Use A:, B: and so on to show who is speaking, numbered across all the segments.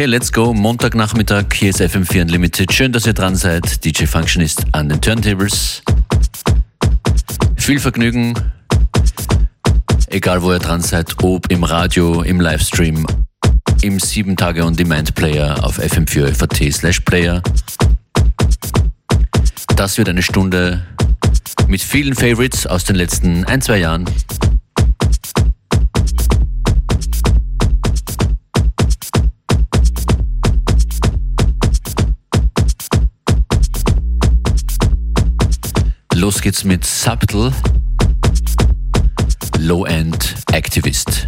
A: Okay, let's go. Montagnachmittag, hier ist FM4 Unlimited. Schön, dass ihr dran seid. DJ Functionist an den Turntables. Viel Vergnügen, egal wo ihr dran seid, ob im Radio, im Livestream, im 7 Tage On Demand Player auf FM4 FAT slash Player. Das wird eine Stunde mit vielen Favorites aus den letzten ein, zwei Jahren. Los geht's mit Subtle Low End Activist.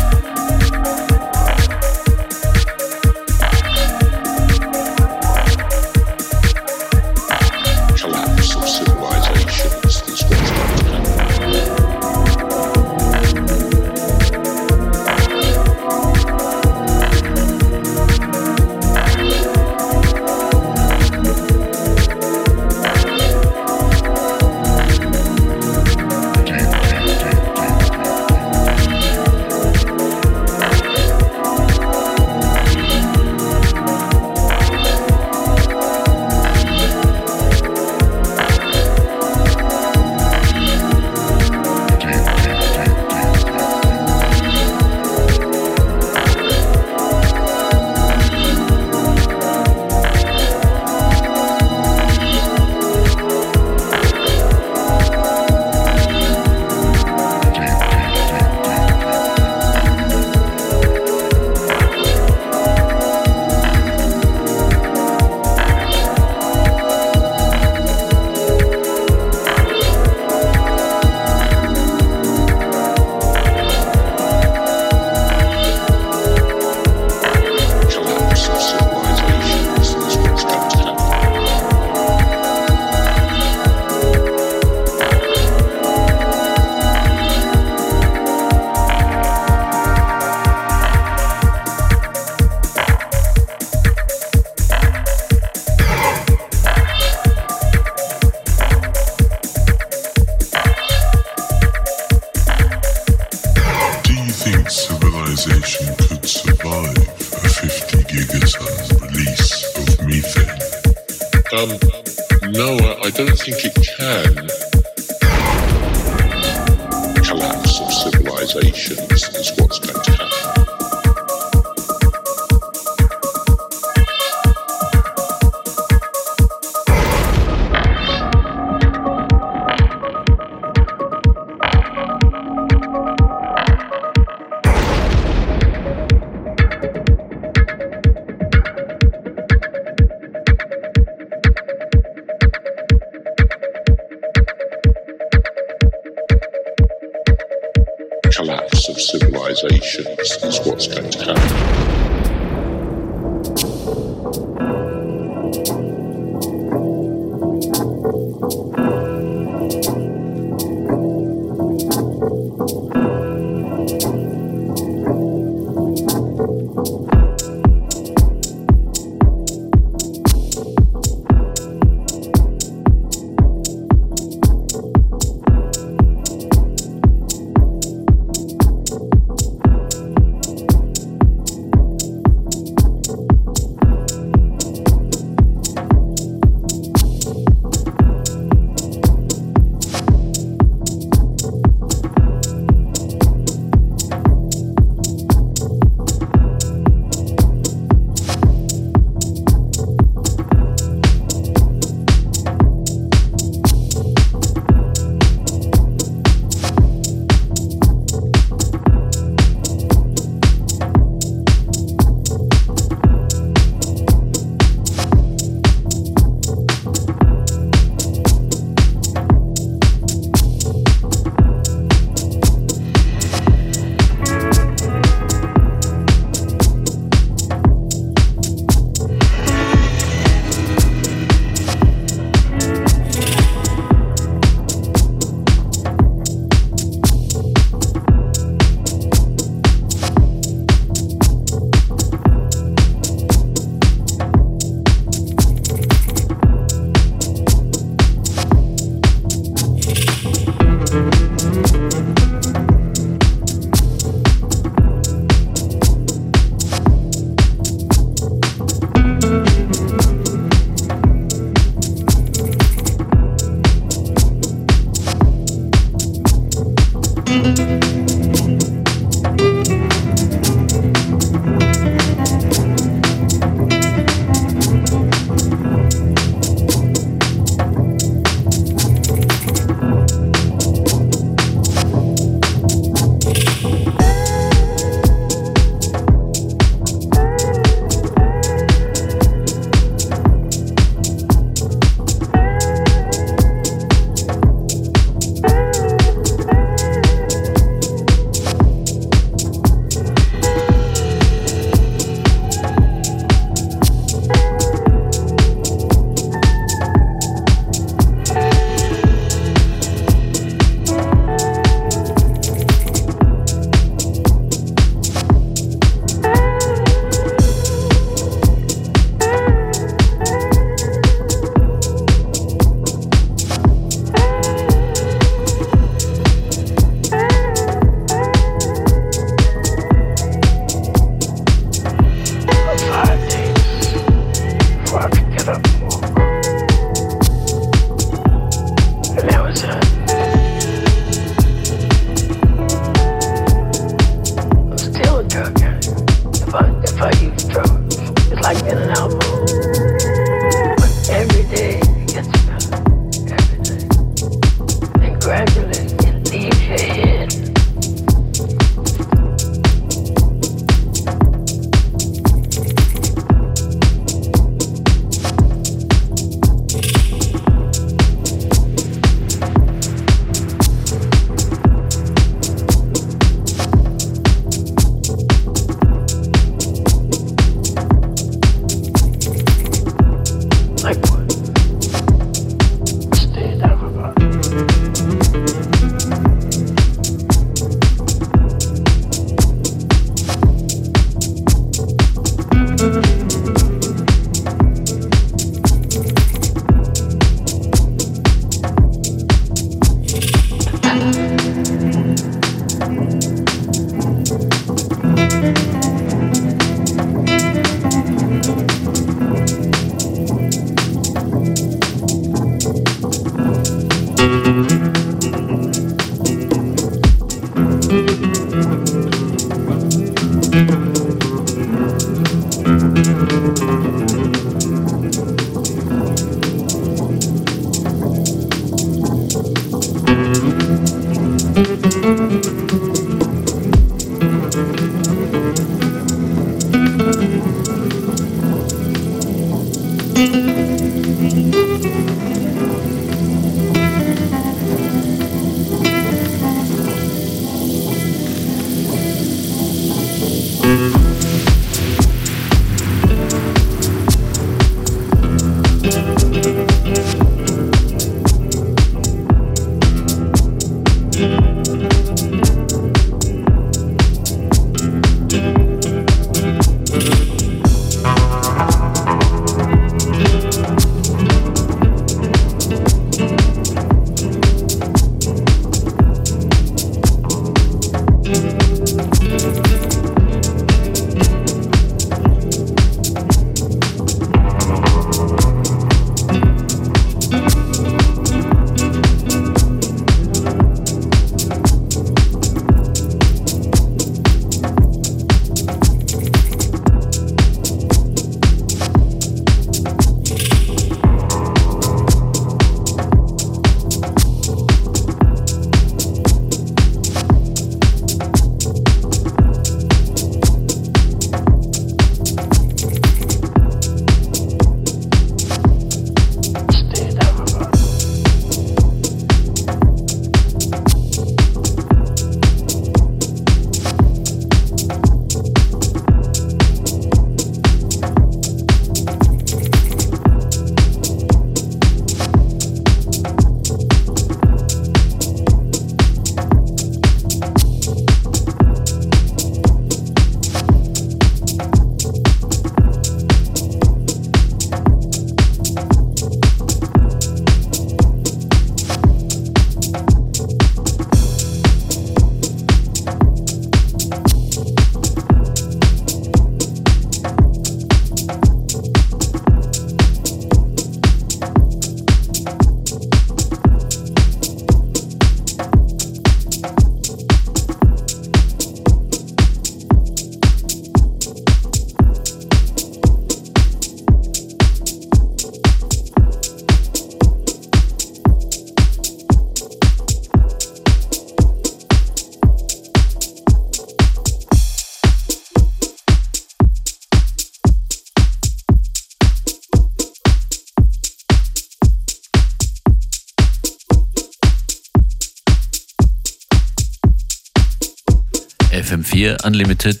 A: FM4 Unlimited.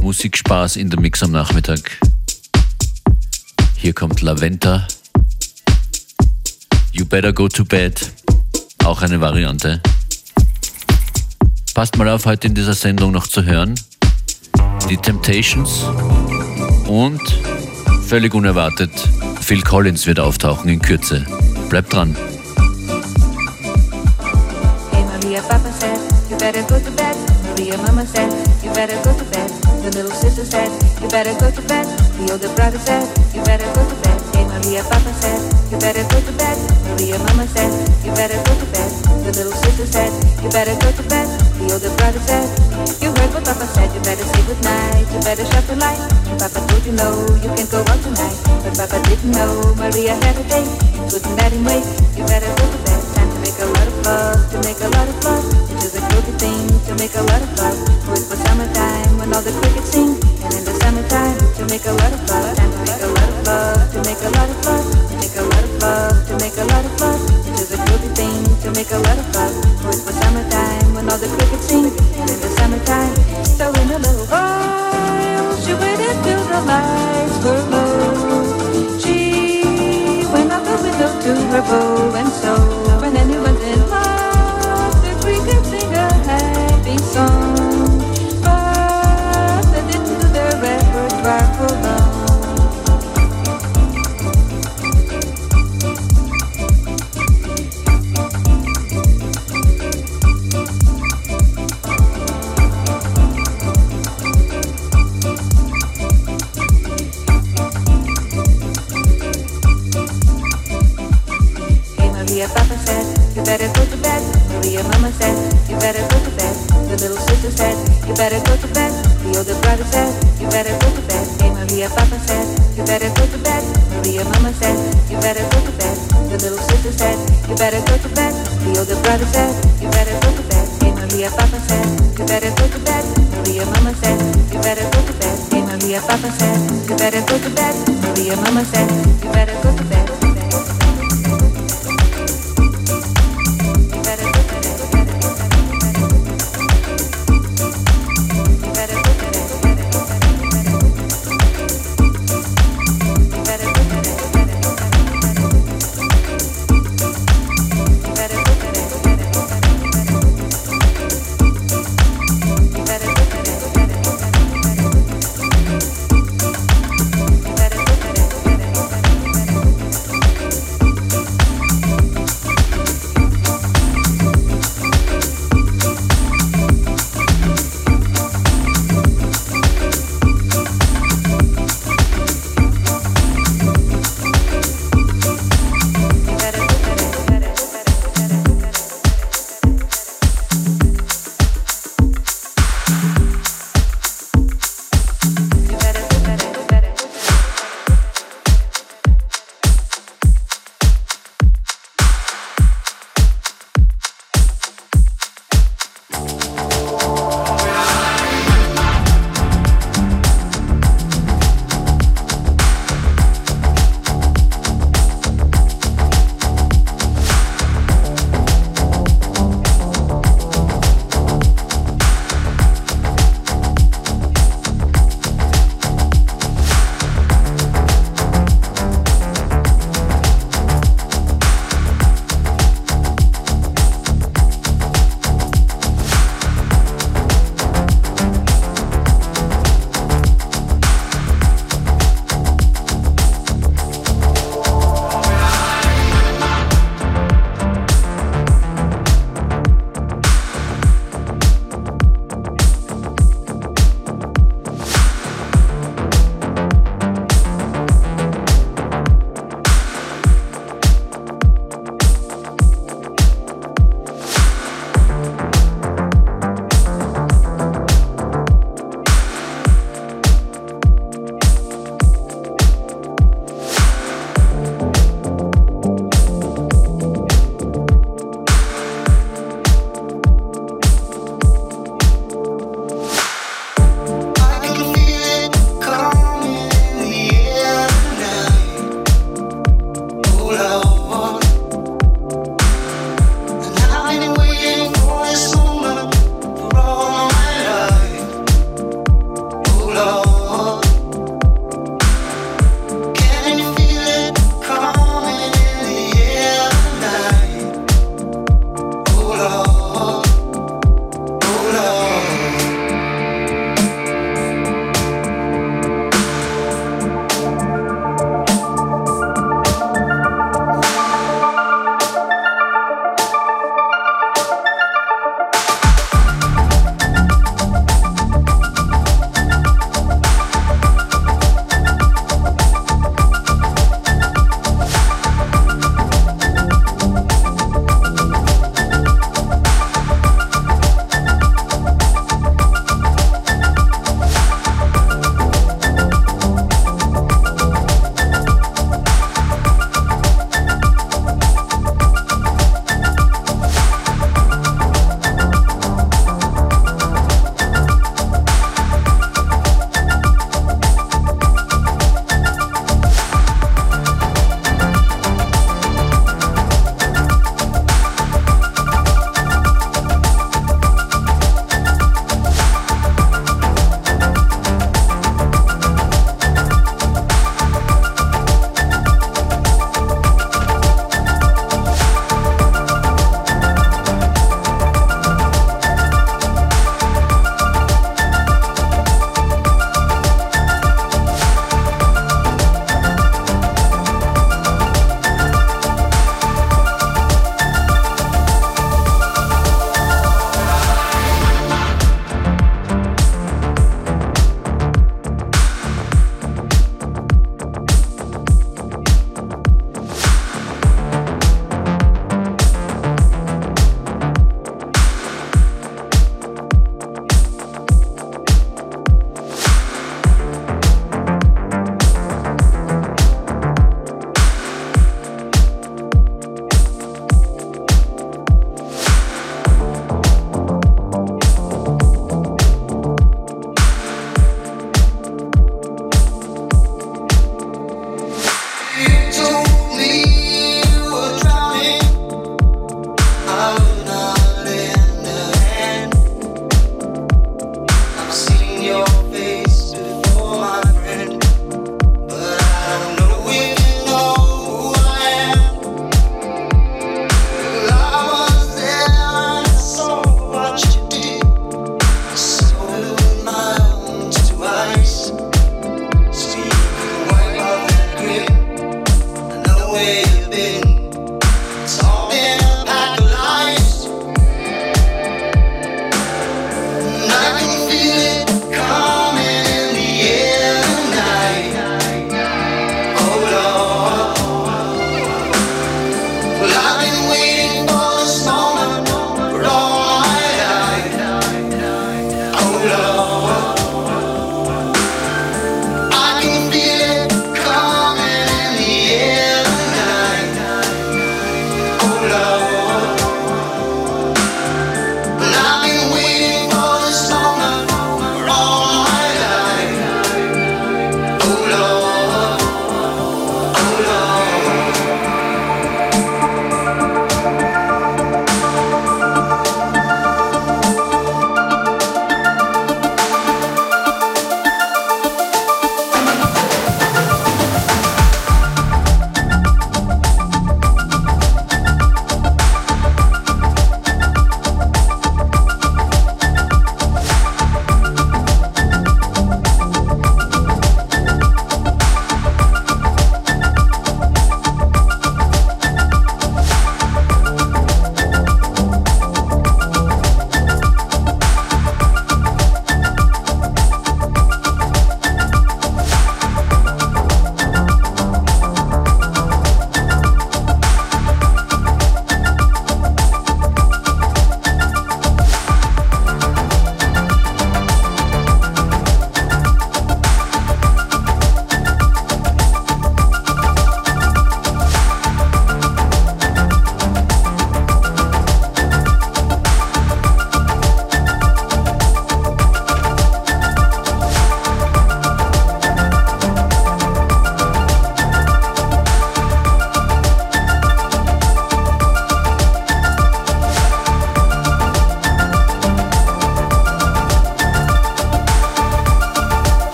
A: Musikspaß in der Mix am Nachmittag. Hier kommt Laventa. You Better Go to Bed. Auch eine Variante. Passt mal auf, heute in dieser Sendung noch zu hören. Die Temptations und völlig unerwartet, Phil Collins wird auftauchen in Kürze. Bleibt dran.
B: Said, you better go to bed. The little sister said, you better go to bed. The older brother said, you better go to bed. Hey Maria, Papa said, you better go to bed. Maria, Mama said, you better go to bed. The little sister said, you better go to bed. The older brother said, you heard what Papa said, you better say goodnight. You better shut the light. Papa told you no, you can't go out tonight. But Papa didn't know Maria had a date. Couldn't let him wait. You better go to bed. Make a lot of love, to make a lot of love. It is a guilty thing to make a lot of love. For it was summertime when all the crickets sing. And in the summertime to make a lot of love. Time to make a lot of love, to make a lot of love. To make a lot of love, to make a lot of love. It is a guilty thing to make a lot of love. For it was summertime when all the crickets sing. And in the summertime, so in a little while, she waited till the lights were low. She went out the window to her bow and so when anyone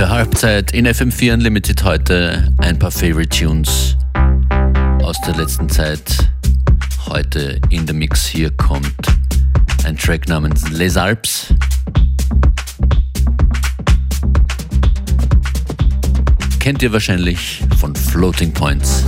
A: Ungefähr Halbzeit in FM4 Unlimited heute. Ein paar Favorite Tunes aus der letzten Zeit. Heute in der Mix hier kommt ein Track namens Les Alpes. Kennt ihr wahrscheinlich von Floating Points.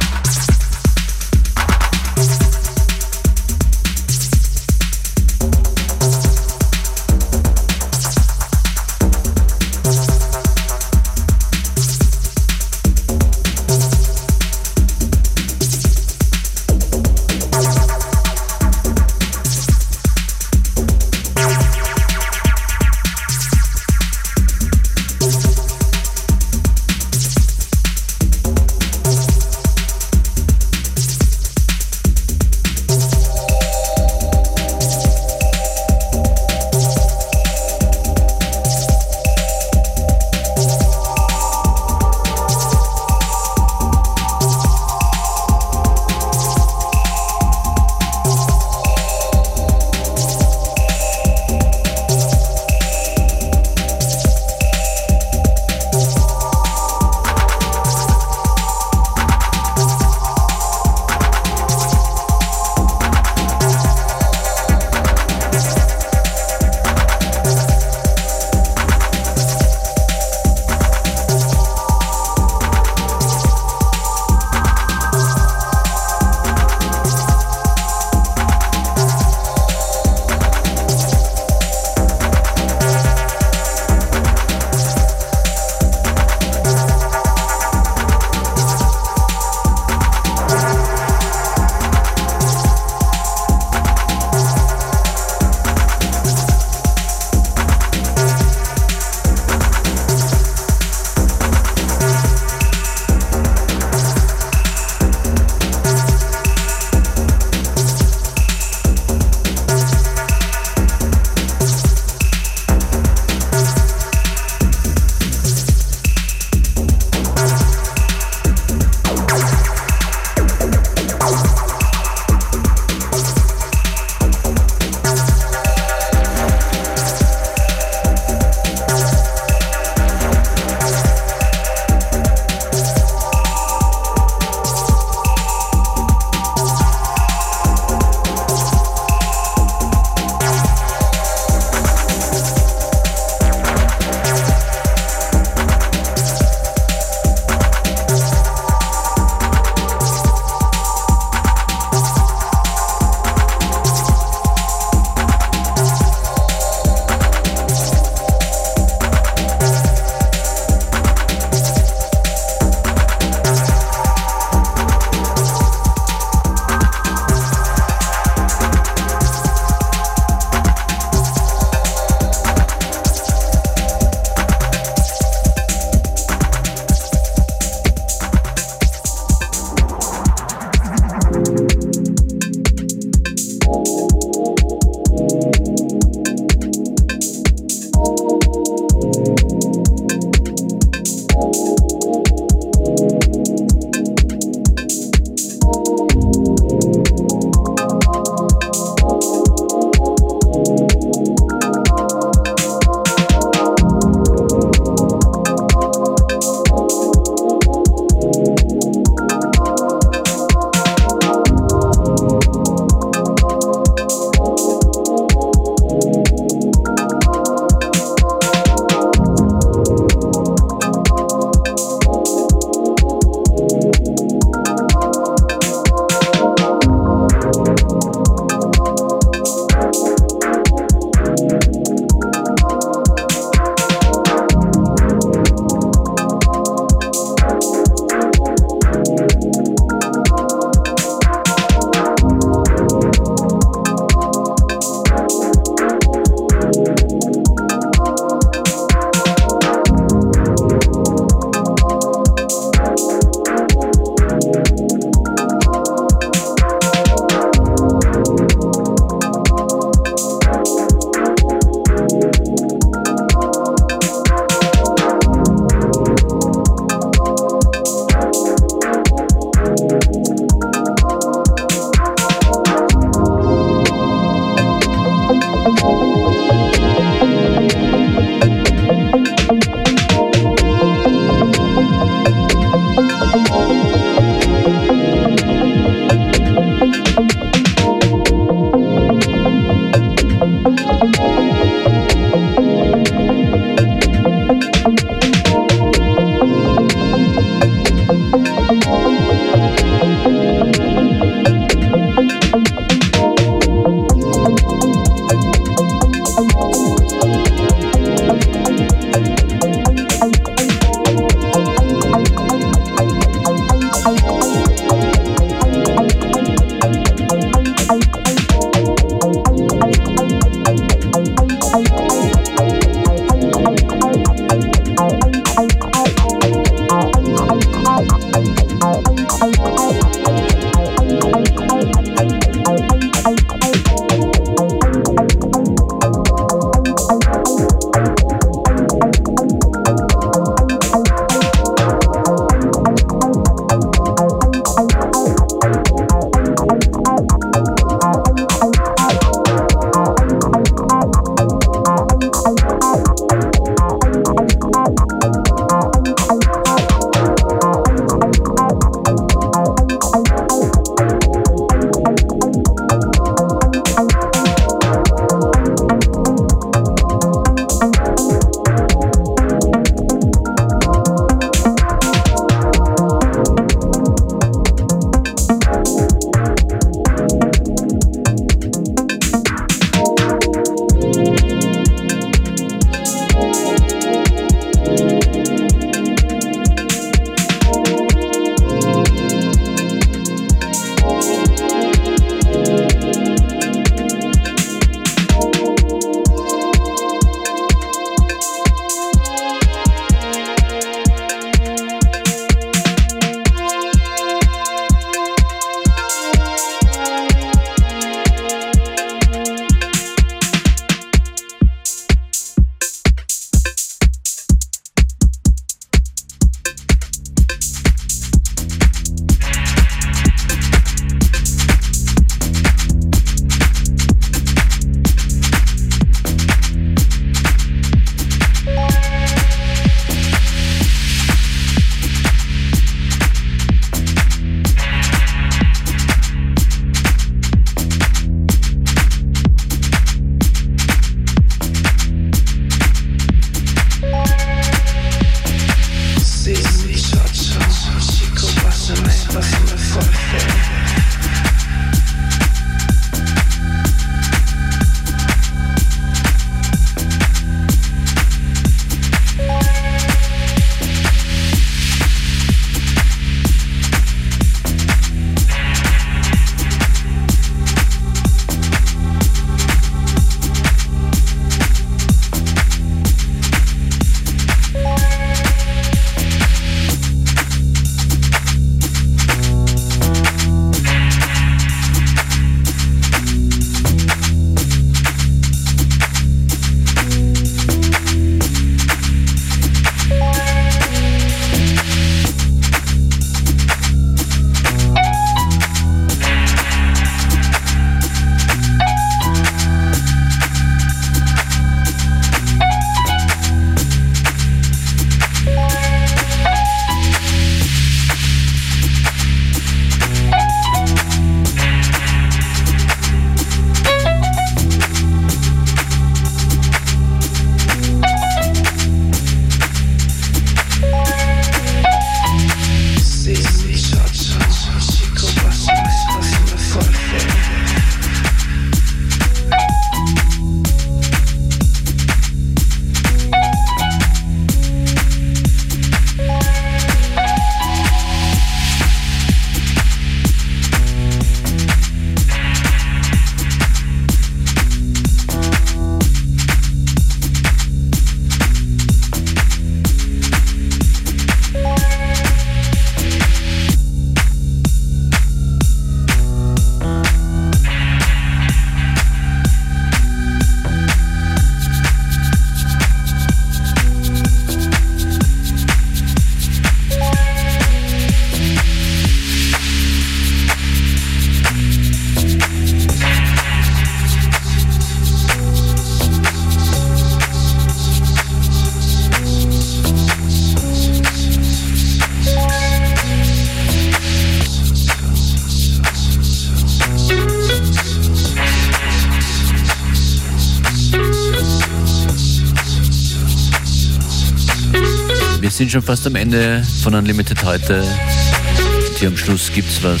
A: Sind schon fast am Ende von Unlimited heute. Und hier am Schluss gibt's was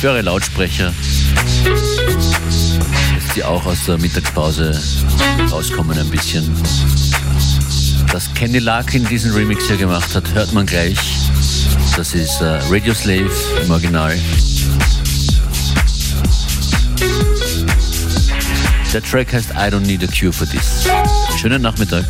A: für eure Lautsprecher, dass die auch aus der Mittagspause rauskommen ein bisschen. Dass Kenny Larkin diesen Remix hier gemacht hat, hört man gleich. Das ist uh, Radio Slave im Original. Der Track heißt I Don't Need a Cure for This. Schönen Nachmittag.